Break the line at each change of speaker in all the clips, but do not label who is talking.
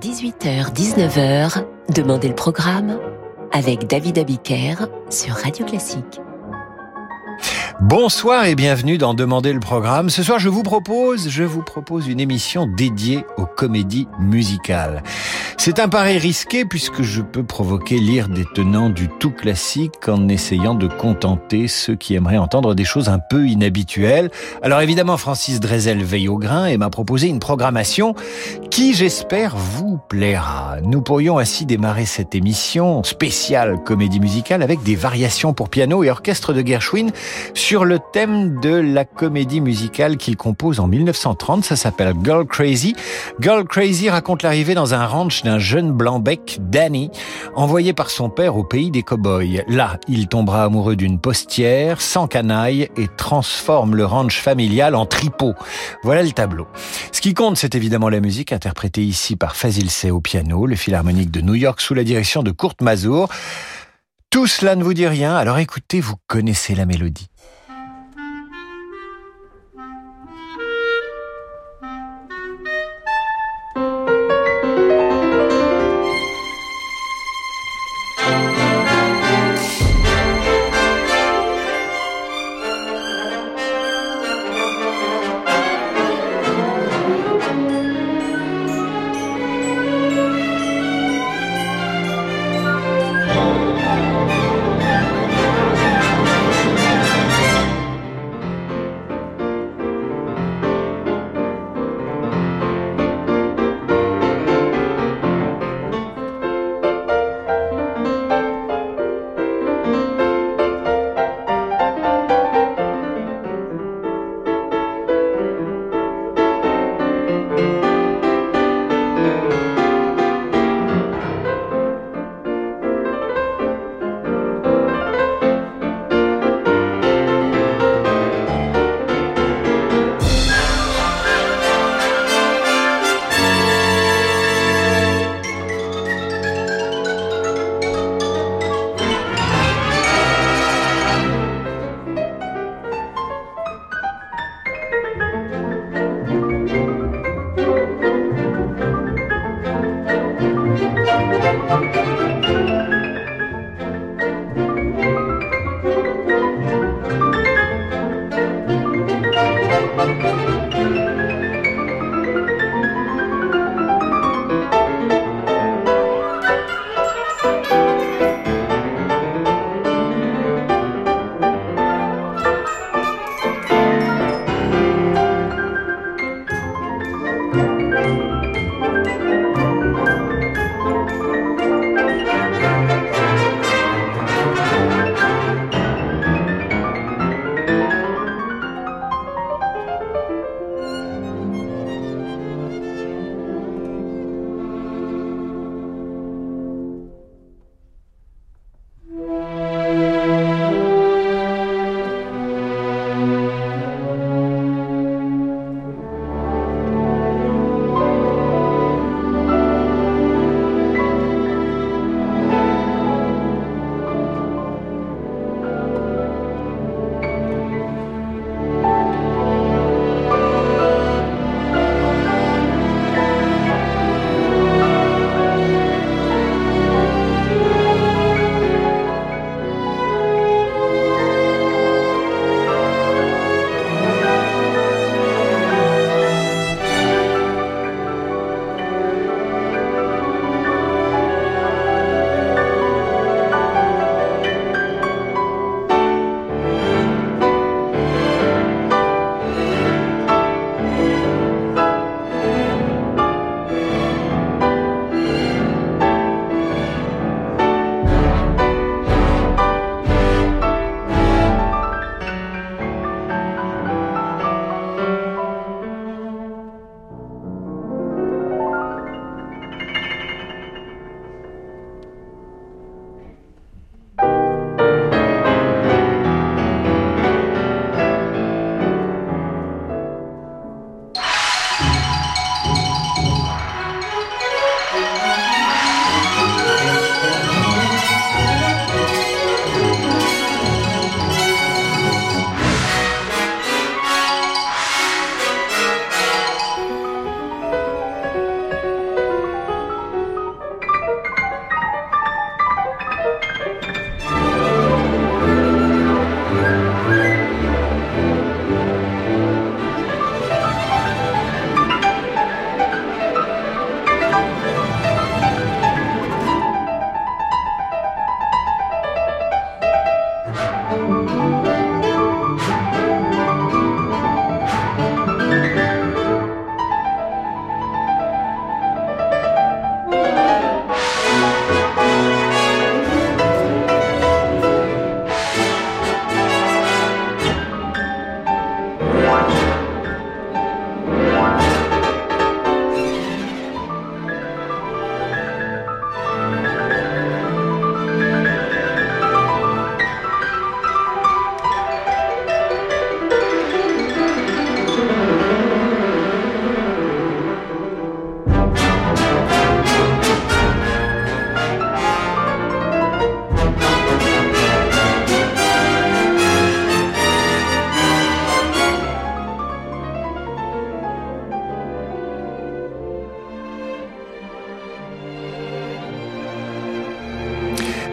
18h-19h, Demandez le programme avec David Abiker sur Radio Classique.
Bonsoir et bienvenue dans Demander le programme. Ce soir, je vous propose, je vous propose une émission dédiée aux comédies musicales. C'est un pari risqué puisque je peux provoquer lire des tenants du tout classique en essayant de contenter ceux qui aimeraient entendre des choses un peu inhabituelles. Alors évidemment, Francis Drezel veille au grain et m'a proposé une programmation qui, j'espère, vous plaira. Nous pourrions ainsi démarrer cette émission spéciale comédie musicale avec des variations pour piano et orchestre de Gershwin sur le thème de la comédie musicale qu'il compose en 1930. Ça s'appelle Girl Crazy. Girl Crazy raconte l'arrivée dans un ranch jeune blanc-bec, Danny, envoyé par son père au pays des cow-boys. Là, il tombera amoureux d'une postière, sans canaille, et transforme le ranch familial en tripot. Voilà le tableau. Ce qui compte, c'est évidemment la musique, interprétée ici par Fazil Say au piano, le Philharmonique de New York sous la direction de Kurt Mazur. Tout cela ne vous dit rien, alors écoutez, vous connaissez la mélodie.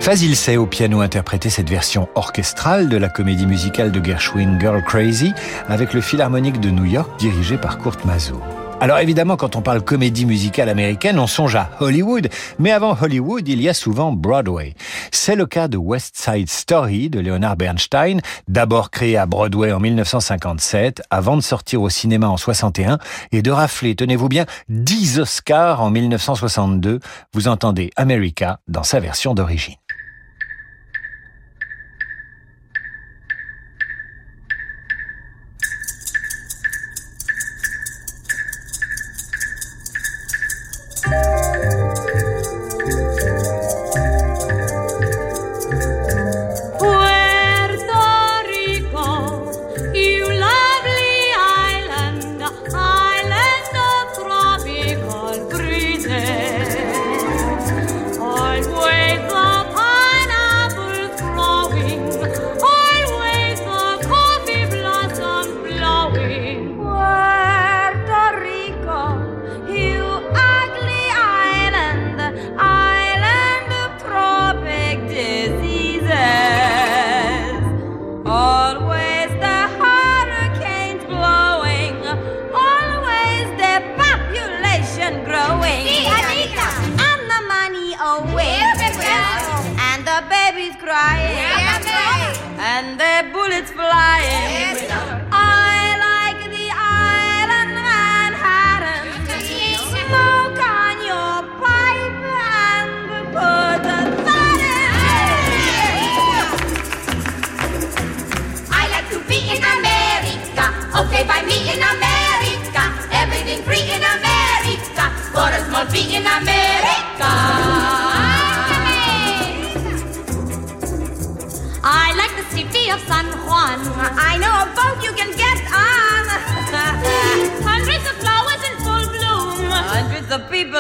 Fazil Say au piano interprétait cette version orchestrale de la comédie musicale de Gershwin Girl Crazy avec le Philharmonique de New York dirigé par Kurt Masur. Alors évidemment, quand on parle comédie musicale américaine, on songe à Hollywood, mais avant Hollywood, il y a souvent Broadway. C'est le cas de West Side Story de Leonard Bernstein, d'abord créé à Broadway en 1957, avant de sortir au cinéma en 61 et de rafler, tenez-vous bien, 10 Oscars en 1962. Vous entendez America dans sa version d'origine. Bye.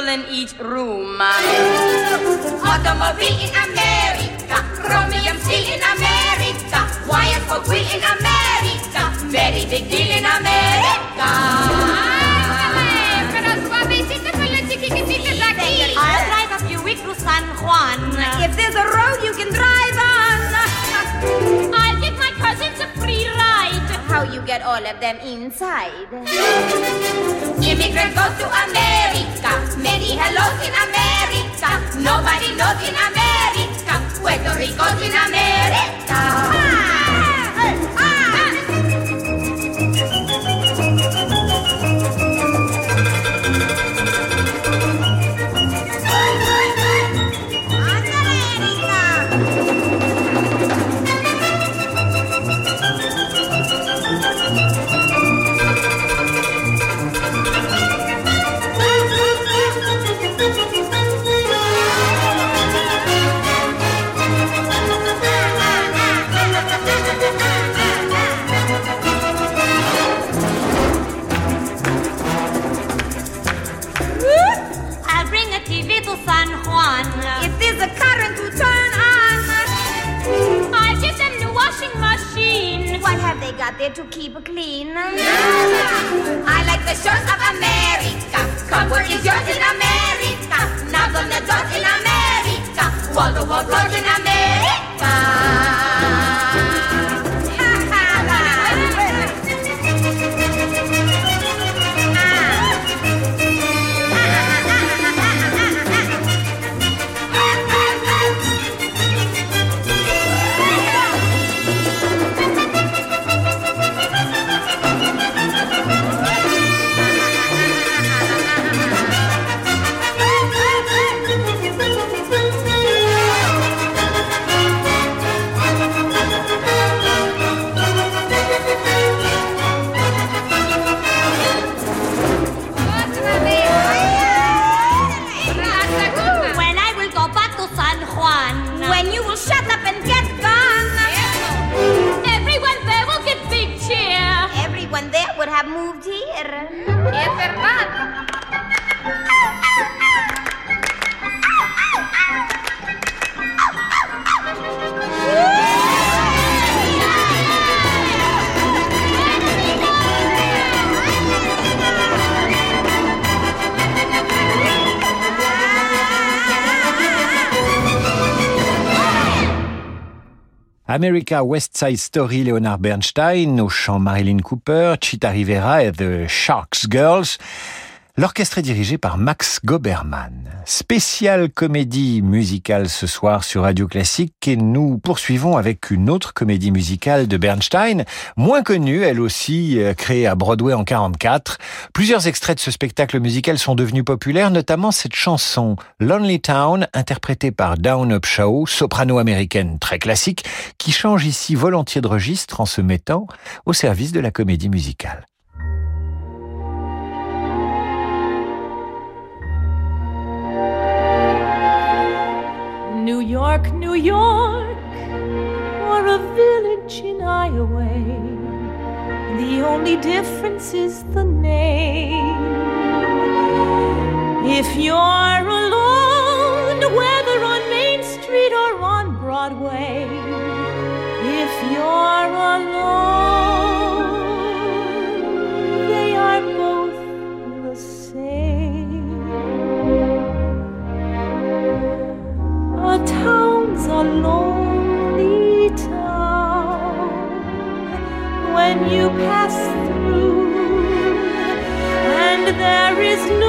in each room.
Automobile in America,
chromium steel in America, wire for wheel in America, very big deal in America. you get all of them inside. Immigrants go to America, many hellos in America. Nobody knows in America, Puerto Rico's in America. Ah! to keep clean. I like the shores of America. Comfort is yours in America.
America West Side Story, Leonard Bernstein, au chant Marilyn Cooper, Chita Rivera et The Sharks Girls. L'orchestre est dirigé par Max Goberman. Spéciale comédie musicale ce soir sur Radio Classique et nous poursuivons avec une autre comédie musicale de Bernstein, moins connue, elle aussi euh, créée à Broadway en 44. Plusieurs extraits de ce spectacle musical sont devenus populaires, notamment cette chanson Lonely Town interprétée par Down Up Show, soprano américaine très classique, qui change ici volontiers de registre en se mettant au service de la comédie musicale.
New York, New York, or a village in Iowa. The only difference is the name. If you're alone, whether on Main Street or on Broadway, you pass through, and there is no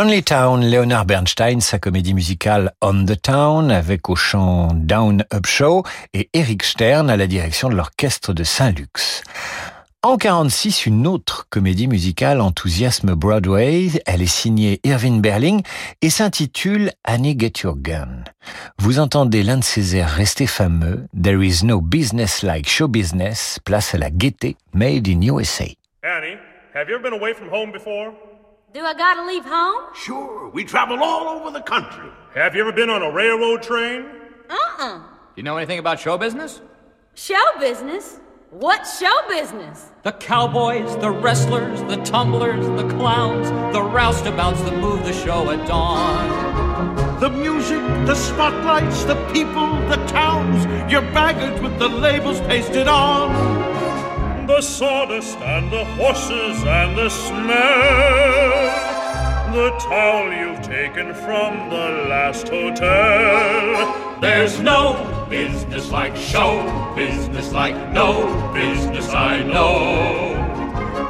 Lonely Town,
Leonard Bernstein, sa comédie musicale On the Town, avec au chant Down Up Show et Eric Stern à la direction de l'orchestre de Saint-Lux. En 46, une autre comédie musicale enthousiasme Broadway. Elle est signée Irving Berling et s'intitule Annie Get Your Gun. Vous entendez l'un de ses airs restés fameux, There is no business like show business, place à la gaieté, made in USA.
Annie, have you ever been away from home before?
Do I gotta leave home?
Sure, we travel all over the country.
Have you ever been on a railroad train?
Uh-uh.
Do you know anything about show business?
Show business? What show business?
The cowboys, the wrestlers, the tumblers, the clowns, the roustabouts that move the show at dawn.
The music, the spotlights, the people, the towns, your baggage with the labels pasted on.
The sawdust and the horses and the smell. The towel you've taken from the last hotel.
There's no business like show business like no business I know.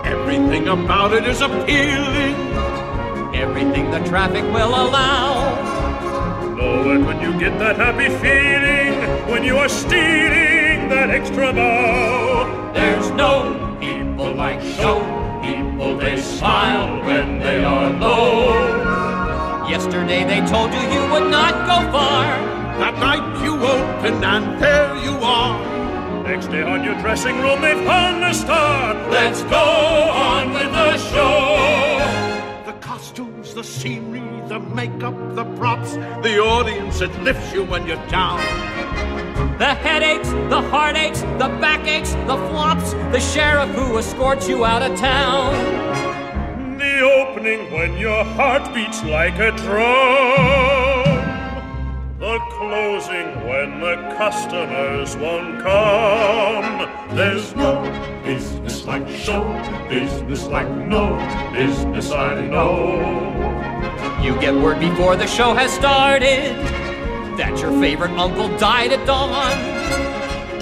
Everything about it is appealing.
Everything the traffic will allow.
Know it when you get that happy feeling when you are stealing that extra bow.
There's no people like show people,
they smile when they are low. Yesterday they told you you would not go far.
That night you open and there you are.
Next day on your dressing room, they've a star.
Let's go on with the show.
The costumes, the scene the makeup, the props, the audience, it lifts you when you're down.
The headaches, the heartaches, the backaches, the flops, the sheriff who escorts you out of town.
The opening when your heart beats like a drum. The closing when the customers won't come.
There's no business like show, business like no business I know.
You get word before the show has started that your favorite uncle died at dawn.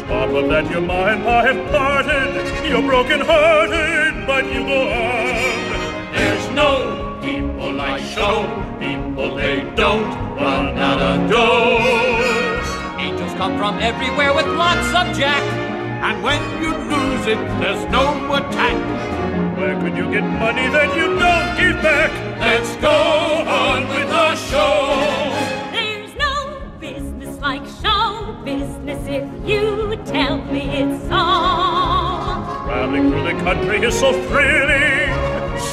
Top of that, your ma and pa have parted. You're broken hearted, but you go on.
There's no people like show, people they don't run out of dough.
Angels come from everywhere with lots of jack.
And when you lose it, there's no attack.
Where could you get money that you don't give back?
Let's go on with the show.
There's no business like show business if you tell me it's so.
Traveling through the country is so thrilling.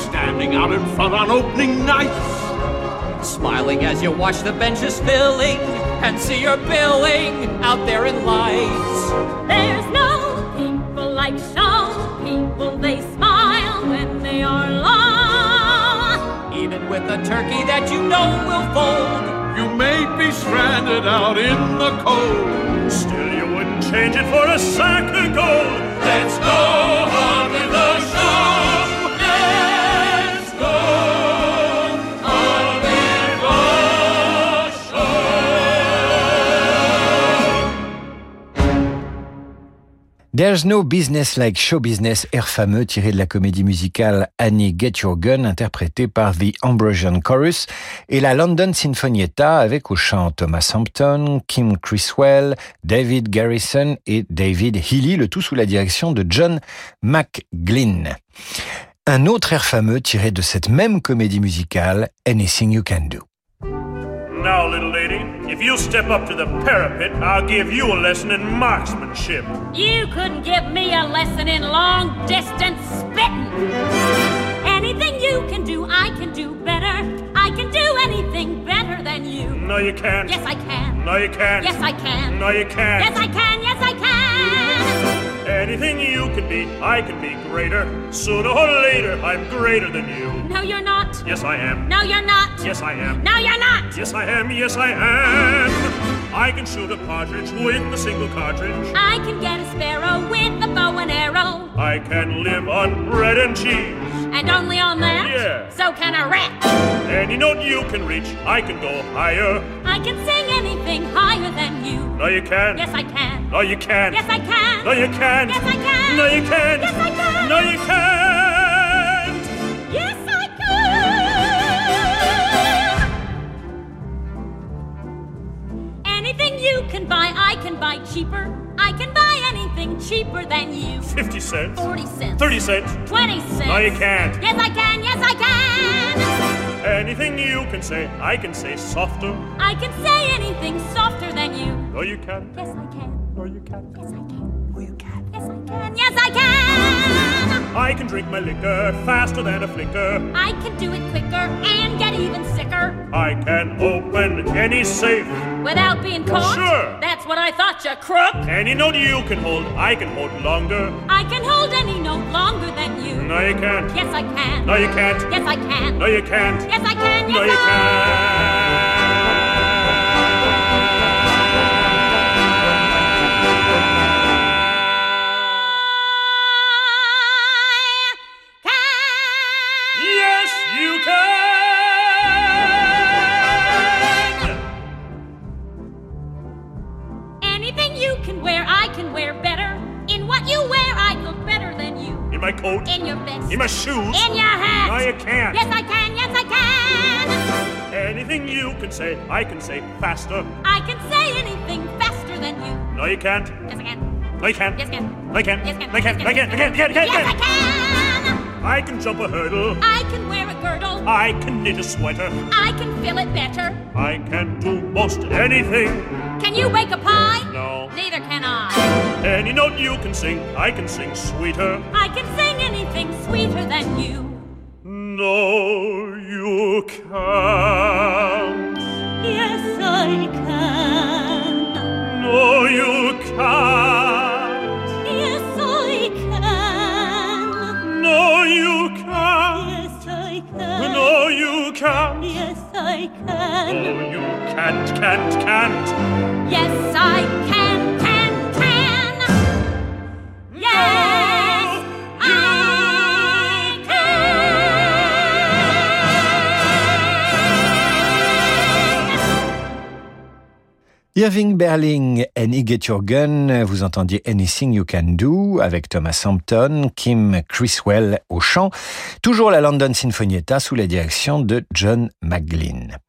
Standing out in front on opening nights.
Smiling as you watch the benches filling and see your billing out there in lights.
There's no people like show people. They smile when they are.
With a turkey that you know will fold.
You may be stranded out in the cold.
Still, you wouldn't change it for a sack of gold.
Let's go on the
There's no business like show business, air fameux tiré de la comédie musicale Annie Get Your Gun, interprétée par The Ambrosian Chorus, et la London Sinfonietta avec au chant Thomas Hampton, Kim Criswell, David Garrison et David Healy, le tout sous la direction de John McGlynn. Un autre air fameux tiré de cette même comédie musicale, Anything You Can Do.
Now, little lady, if you'll step up to the parapet, I'll give you a lesson in marksmanship.
You couldn't give me a lesson in long distance spitting. Anything you can do, I can do better. I can do anything better than you.
No, you can't.
Yes, I can.
No, you can't.
Yes, I can.
No, you can't.
Yes, I can. Yes, I can.
Anything you can be, I can be greater. Sooner or later, I'm greater than you.
No, you're not.
Yes, I am.
No, you're not.
Yes, I am.
No, you're not.
Yes, I am. Yes, I am. I can shoot a partridge with a single cartridge.
I can get a sparrow with a bow and arrow.
I can live on bread and cheese.
And only on that?
Yeah.
So can a rat.
Any note you can reach, I can go higher.
I can sing higher than you.
No, you can't.
Yes, I can.
No, you can't.
Yes, I can.
No, you can't.
Yes, I can.
No, you can't.
Yes, I can.
No, you can't.
Yes, I can. Anything you can buy, I can buy cheaper. I can buy anything cheaper than you.
50 cents.
40 cents.
30 cents.
20 cents.
No, you can't.
Yes, I can. Yes, I can.
Anything you can say, I can say softer.
I can say anything softer than you.
No, you can't.
Yes, I can.
No, you can't.
Yes, I can. No, you can. Yes, I can. Yes, I can.
I can drink my liquor faster than a flicker.
I can do it quicker and get even sicker
I can open any safe.
without being caught.
Sure.
That's what I thought, you crook.
Any note you can hold, I can hold longer.
I can hold any note longer than you.
No, you can't.
Yes, I can.
No, you can't.
Yes, I can.
No, you can't.
Yes, I can. Yes,
No, you
I
Yes, can. No, you can't.
Yes, I can.
You can't.
Yes, can.
Can't. No, you can't. Can't. Can't. No, you
Yes, I can.
I can jump a hurdle.
I can wear a girdle.
I can knit a sweater.
I can fill it better.
I can do most anything.
Can you bake a pie?
No.
Neither can I.
Any note you can sing, I can sing sweeter.
I can sing anything sweeter than you.
Irving Berling, Any Get Your Gun, vous entendiez Anything You Can Do avec Thomas Hampton, Kim Criswell au chant, toujours la London Sinfonietta sous la direction de John McGlynn.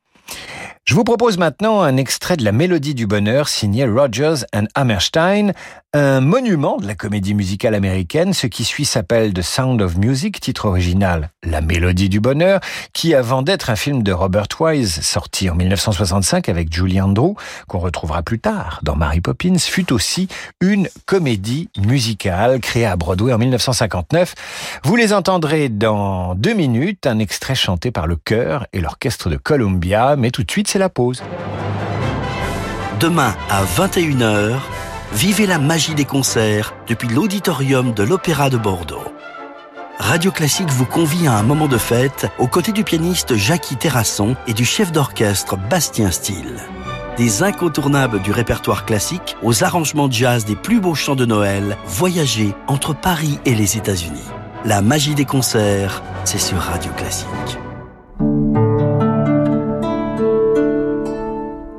Je vous propose maintenant un extrait de la Mélodie du Bonheur signé Rogers and Hammerstein, un monument de la comédie musicale américaine. Ce qui suit s'appelle The Sound of Music, titre original La Mélodie du Bonheur, qui avant d'être un film de Robert Wise sorti en 1965 avec Julie Andrews, qu'on retrouvera plus tard dans Mary Poppins, fut aussi une comédie musicale créée à Broadway en 1959. Vous les entendrez dans deux minutes, un extrait chanté par le chœur et l'orchestre de Columbia, mais tout de suite la pause.
Demain à 21h, vivez la magie des concerts depuis l'auditorium de l'Opéra de Bordeaux. Radio Classique vous convie à un moment de fête aux côtés du pianiste Jackie Terrasson et du chef d'orchestre Bastien Steele. Des incontournables du répertoire classique aux arrangements de jazz des plus beaux chants de Noël, voyagez entre Paris et les États-Unis. La magie des concerts, c'est sur Radio Classique.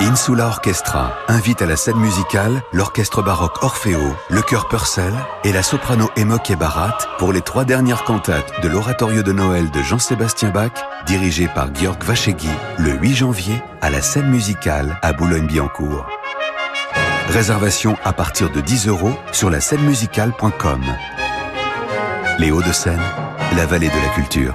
Insula Orchestra invite à la scène musicale l'orchestre baroque Orfeo, le chœur Purcell et la soprano Emoke Barat pour les trois dernières cantates de l'oratorio de Noël de Jean-Sébastien Bach, dirigé par Georg Vachegui, le 8 janvier à la scène musicale à Boulogne-Billancourt. Réservation à partir de 10 euros sur la scène musicale.com. Les Hauts-de-Seine, la vallée de la culture.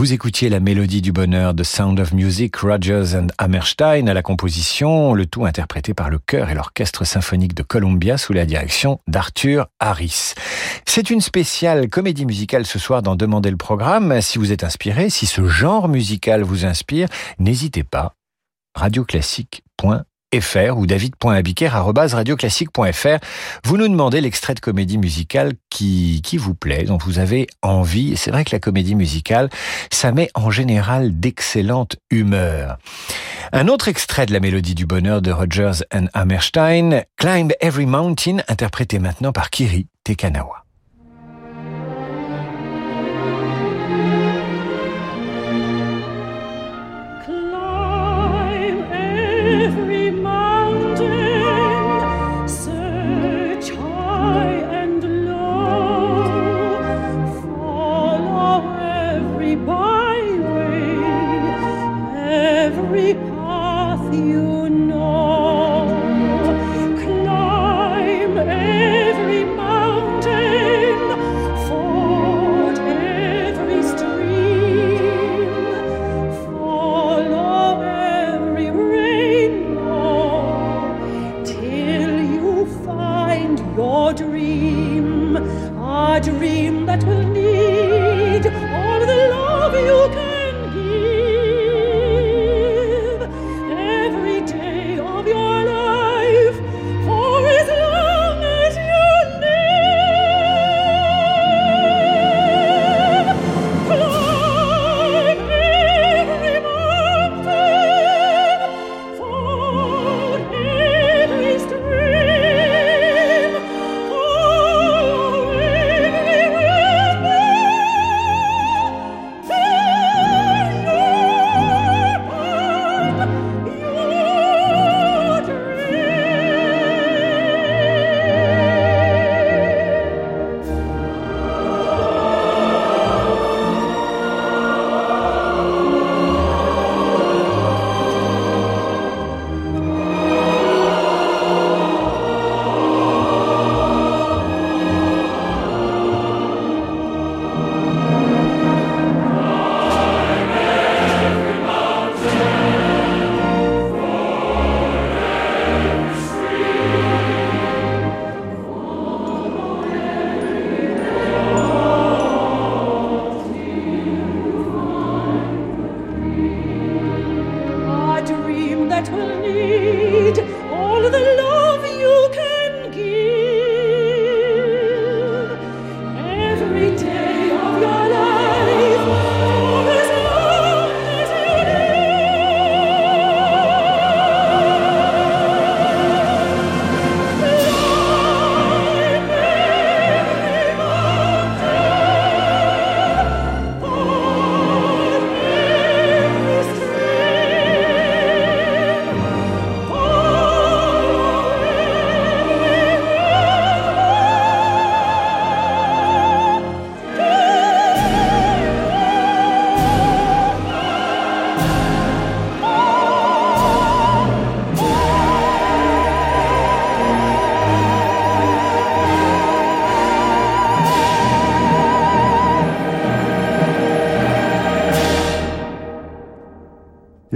Vous écoutiez la mélodie du bonheur de Sound of Music, Rogers and Hammerstein à la composition, le tout interprété par le chœur et l'orchestre symphonique de Columbia sous la direction d'Arthur Harris. C'est une spéciale comédie musicale ce soir dans Demander le programme. Si vous êtes inspiré, si ce genre musical vous inspire, n'hésitez pas. radioclassique.fr fr ou david.abiker.radioclassique.fr. Vous nous demandez l'extrait de comédie musicale qui, qui vous plaît, dont vous avez envie. C'est vrai que la comédie musicale, ça met en général d'excellente humeur. Un autre extrait de la mélodie du bonheur de Rogers and Hammerstein, Climb Every Mountain, interprété maintenant par Kiri Tekanawa. every path you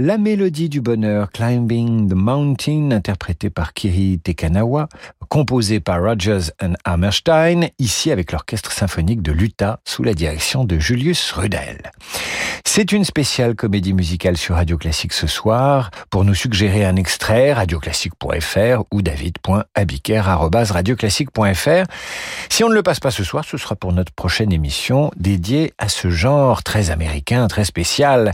La mélodie du bonheur, Climbing the Mountain, interprétée par Kiri Tekanawa, composée par Rogers and Hammerstein, ici avec l'orchestre symphonique de l'Utah sous la direction de Julius Rudel. C'est une spéciale comédie musicale sur Radio Classique ce soir. Pour nous suggérer un extrait, radioclassique.fr ou david.abiker.radioclassique.fr. Si on ne le passe pas ce soir, ce sera pour notre prochaine émission dédiée à ce genre très américain, très spécial.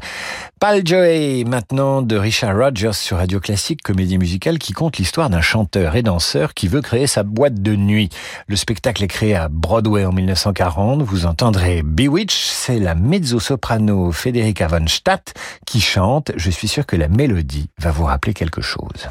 Pal Joey, maintenant de Richard Rogers sur Radio Classique, comédie musicale qui compte l'histoire d'un chanteur et danseur qui veut créer sa boîte de nuit. Le spectacle est créé à Broadway en 1940. Vous entendrez Bewitch, c'est la mezzo-soprano Federica von Stadt qui chante. Je suis sûr que la mélodie va vous rappeler quelque chose.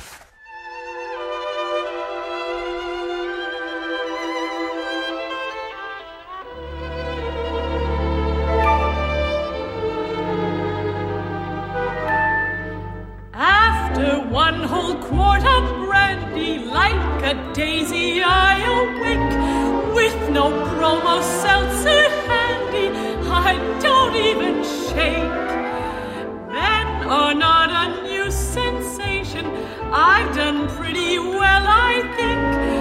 and like a daisy I awake with no promo seltzer handy. I don't even shake. Then or not a new sensation. I've done pretty well, I think.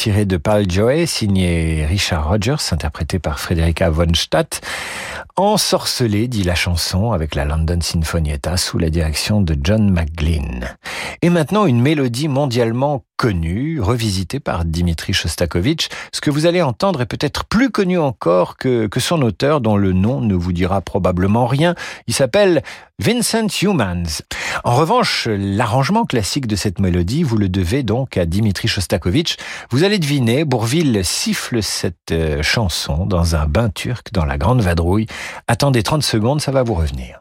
tiré de Paul Joey, signé Richard Rogers, interprété par Frederica von Stadt. Ensorcelé, dit la chanson, avec la London Sinfonietta sous la direction de John McGlynn et maintenant une mélodie mondialement connue, revisitée par Dimitri Shostakovich. Ce que vous allez entendre est peut-être plus connu encore que, que son auteur, dont le nom ne vous dira probablement rien. Il s'appelle Vincent Humans. En revanche, l'arrangement classique de cette mélodie, vous le devez donc à Dimitri Shostakovich. Vous allez deviner, Bourville siffle cette euh, chanson dans un bain turc dans la Grande Vadrouille. Attendez 30 secondes, ça va vous revenir.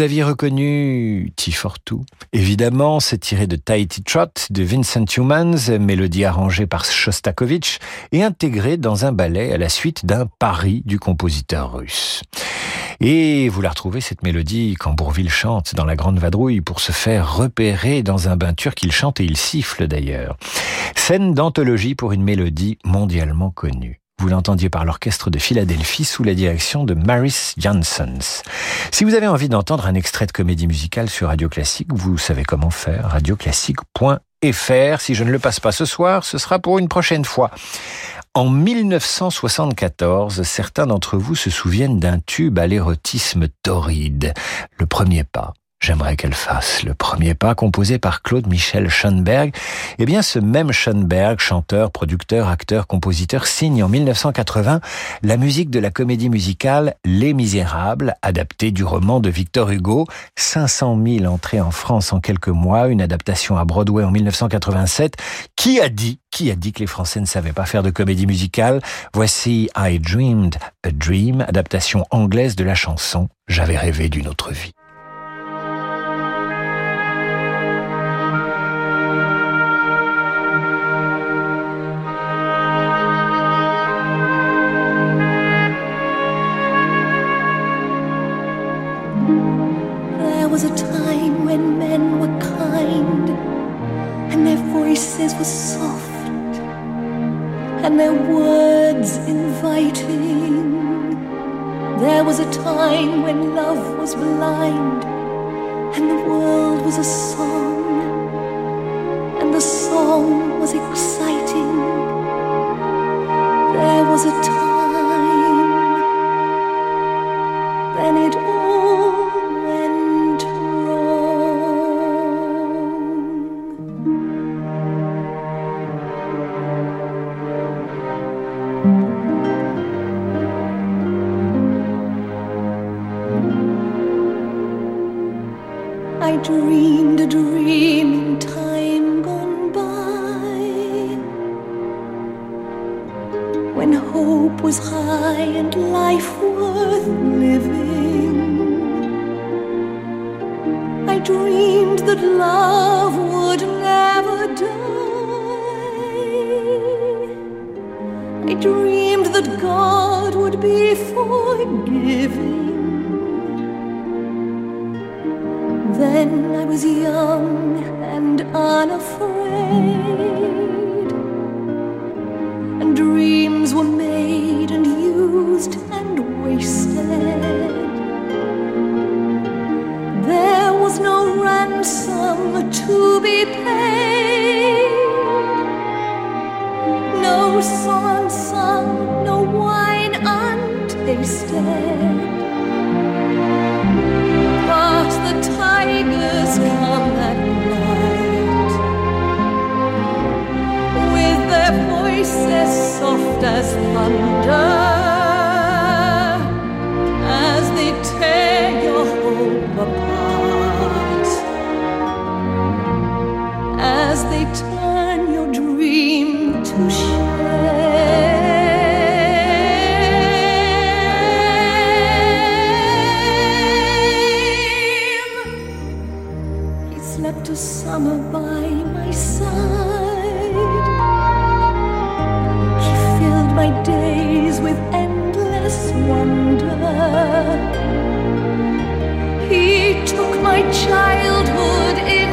Vous aviez reconnu T for Two. Évidemment, c'est tiré de Tighty Trot de Vincent Humans, mélodie arrangée par Shostakovich et intégrée dans un ballet à la suite d'un pari du compositeur russe. Et vous la retrouvez, cette mélodie, quand Bourville chante dans la Grande Vadrouille pour se faire repérer dans un bain turc. Il chante et il siffle d'ailleurs. Scène d'anthologie pour une mélodie mondialement connue. Vous l'entendiez par l'orchestre de Philadelphie sous la direction de Maris Janssens. Si vous avez envie d'entendre un extrait de comédie musicale sur Radio Classique, vous savez comment faire, radioclassique.fr. Si je ne le passe pas ce soir, ce sera pour une prochaine fois. En 1974, certains d'entre vous se souviennent d'un tube à l'érotisme torride, le premier pas.
J'aimerais qu'elle fasse le premier pas composé par Claude Michel Schoenberg. Eh bien, ce même Schoenberg, chanteur, producteur, acteur, compositeur, signe en 1980 la musique de la comédie musicale Les Misérables, adaptée du roman de Victor Hugo. 500 000 entrées en France en quelques mois, une adaptation à Broadway en 1987. Qui a dit, qui a dit que les Français ne savaient pas faire de comédie musicale? Voici I Dreamed a Dream, adaptation anglaise de la chanson J'avais rêvé d'une autre vie.
slept a summer by my side. He filled my days with endless wonder. He took my childhood in.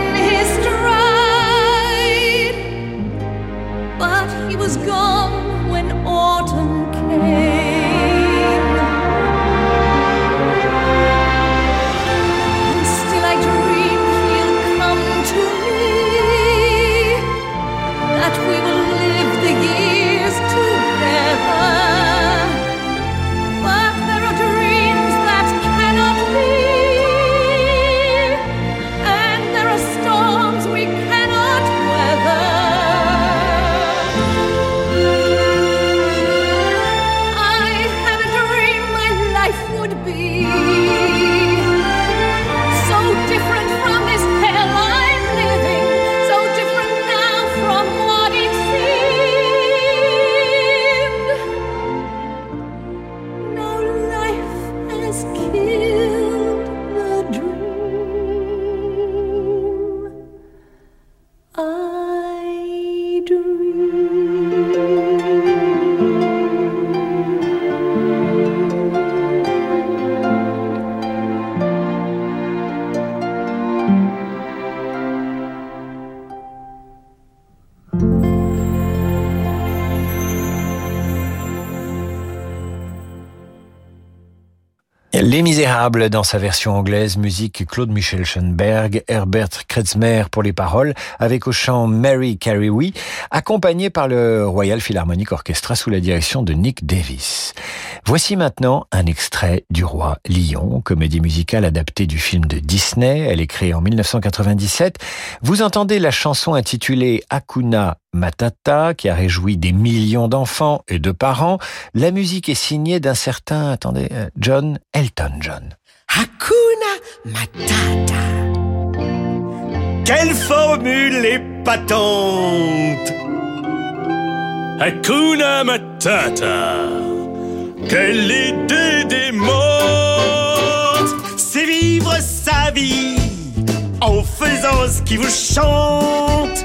Les Misérables dans sa version anglaise, musique Claude Michel Schoenberg, Herbert Kretzmer pour les paroles, avec au chant Mary Carey accompagné par le Royal Philharmonic Orchestra sous la direction de Nick Davis. Voici maintenant un extrait du Roi Lion, comédie musicale adaptée du film de Disney. Elle est créée en 1997. Vous entendez la chanson intitulée Akuna Matata, qui a réjoui des millions d'enfants et de parents. La musique est signée d'un certain, attendez, euh, John Elton John.
Hakuna Matata. Quelle formule épatante
Hakuna Matata. Quelle idée démente
C'est vivre sa vie en faisant ce qui vous chante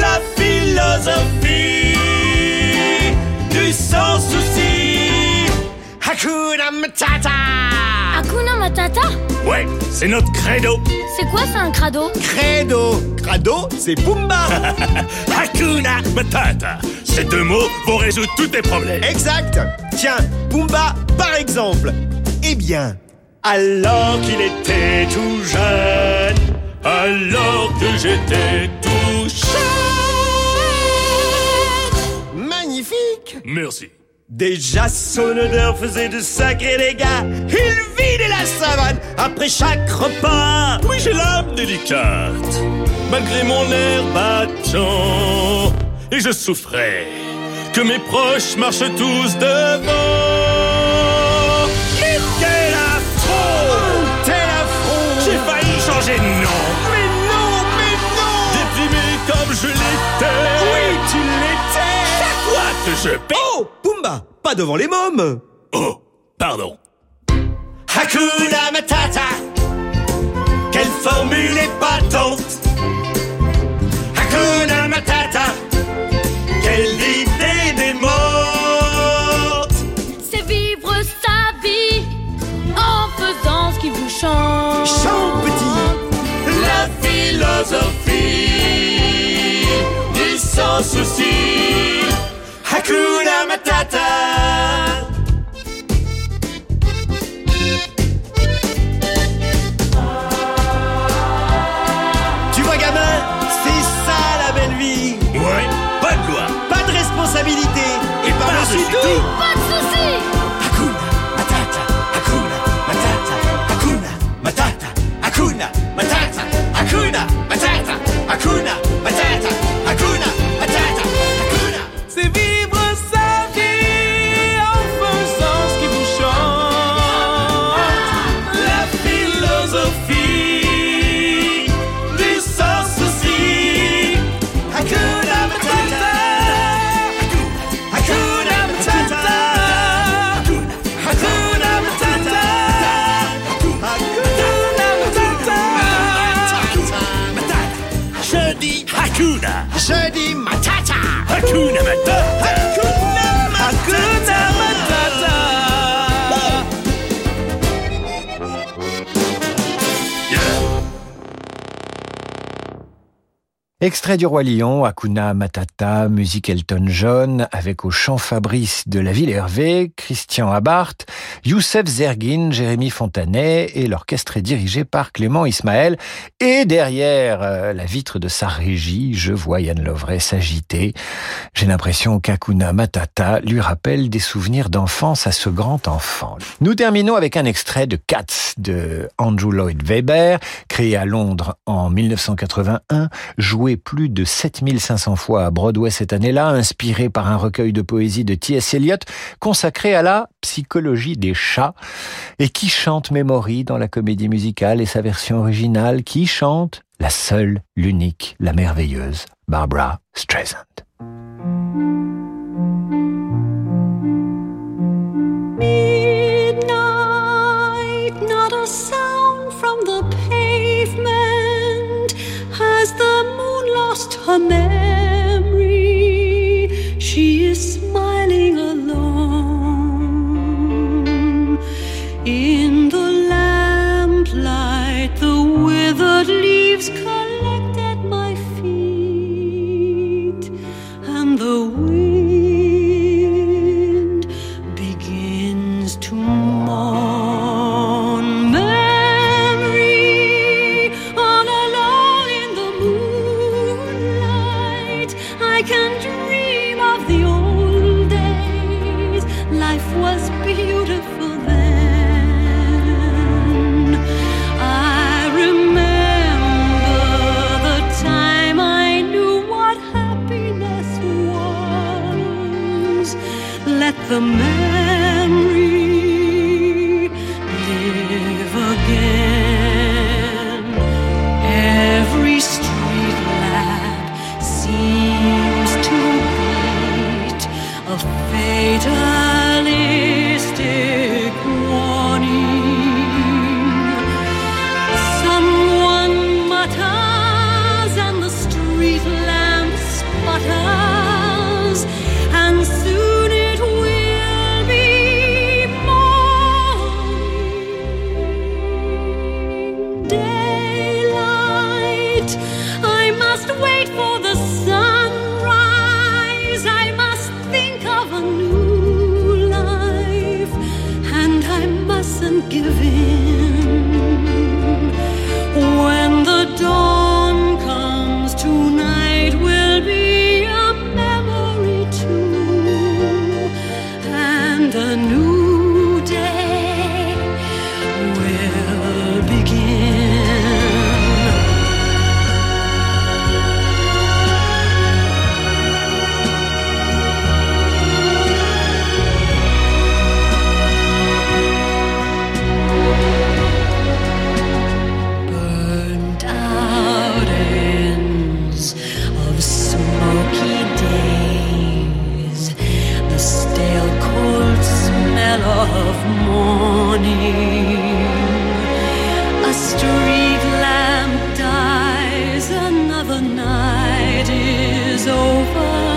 la philosophie du sans souci. Hakuna Matata.
Hakuna Matata?
Ouais, c'est notre credo.
C'est quoi ça un crado?
Credo. Crado, c'est Pumba.
Hakuna Matata. Ces deux mots vont résoudre tous tes problèmes.
Exact. Tiens, Pumba, par exemple. Eh bien, alors qu'il était tout jeune,
alors que j'étais tout jeune.
Magnifique
Merci.
Déjà son odeur faisait de sacrés dégâts. Il vidait la savane après chaque repas.
Oui, j'ai l'âme délicate, malgré mon air battant. Et je souffrais que mes proches marchent tous devant. Je paie.
Oh, Pumba, pas devant les mômes.
Oh, pardon.
Hakuna Matata. Quelle formule épatante Hakuna Matata. Quelle idée démente
C'est vivre sa vie en faisant ce qui vous chante.
Chante petit. La philosophie du sans souci Hakuna Matata. Tu vois gamin, c'est ça la belle vie.
Ouais, pas de loi.
Pas de responsabilité. Et par-dessus
Par-dessus
tout
tout.
Pas de soucis.
Hakuna Matata Hakuna Matata Hakuna Matata Hakuna Matata Hakuna Matata
Extrait du Roi Lion, Hakuna Matata, musique Elton John, avec au chant Fabrice de la Ville Hervé, Christian Abart, Youssef Zergin, Jérémy Fontanet, et l'orchestre est dirigé par Clément Ismaël. Et derrière euh, la vitre de sa régie, je vois Yann Lovray s'agiter. J'ai l'impression qu'Hakuna Matata lui rappelle des souvenirs d'enfance à ce grand enfant. Nous terminons avec un extrait de Cats de Andrew Lloyd Webber, créé à Londres en 1981, joué plus de 7500 fois à Broadway cette année-là, inspiré par un recueil de poésie de T.S. Eliot consacré à la psychologie des chats et qui chante Memory dans la comédie musicale et sa version originale, qui chante la seule, l'unique, la merveilleuse Barbara Streisand.
Lost her memory? She is smiling alone. In the lamplight, the withered leaves collect at my feet, and the Life was beautiful then. I remember the time I knew what happiness was. Let the memory smell of morning. A street lamp dies, another night is over,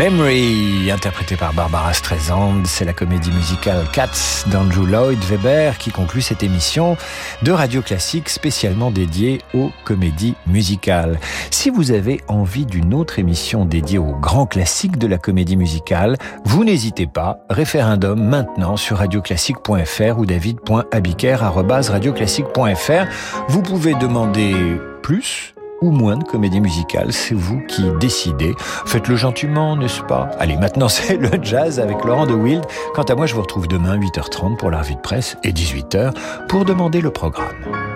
Memory, interprété par Barbara Streisand, c'est la comédie musicale Cats d'Andrew Lloyd Webber qui conclut cette émission de Radio Classique spécialement dédiée aux comédies musicales. Si vous avez envie d'une autre émission dédiée aux grands classiques de la comédie musicale, vous n'hésitez pas, référendum maintenant sur radioclassique.fr ou david.abiker@radioclassique.fr. Vous pouvez demander plus ou moins de comédie musicale, c'est vous qui décidez. Faites-le gentiment, n'est-ce pas? Allez, maintenant c'est le jazz avec Laurent de Wild. Quant à moi, je vous retrouve demain 8h30 pour la revue de presse et 18h pour demander le programme.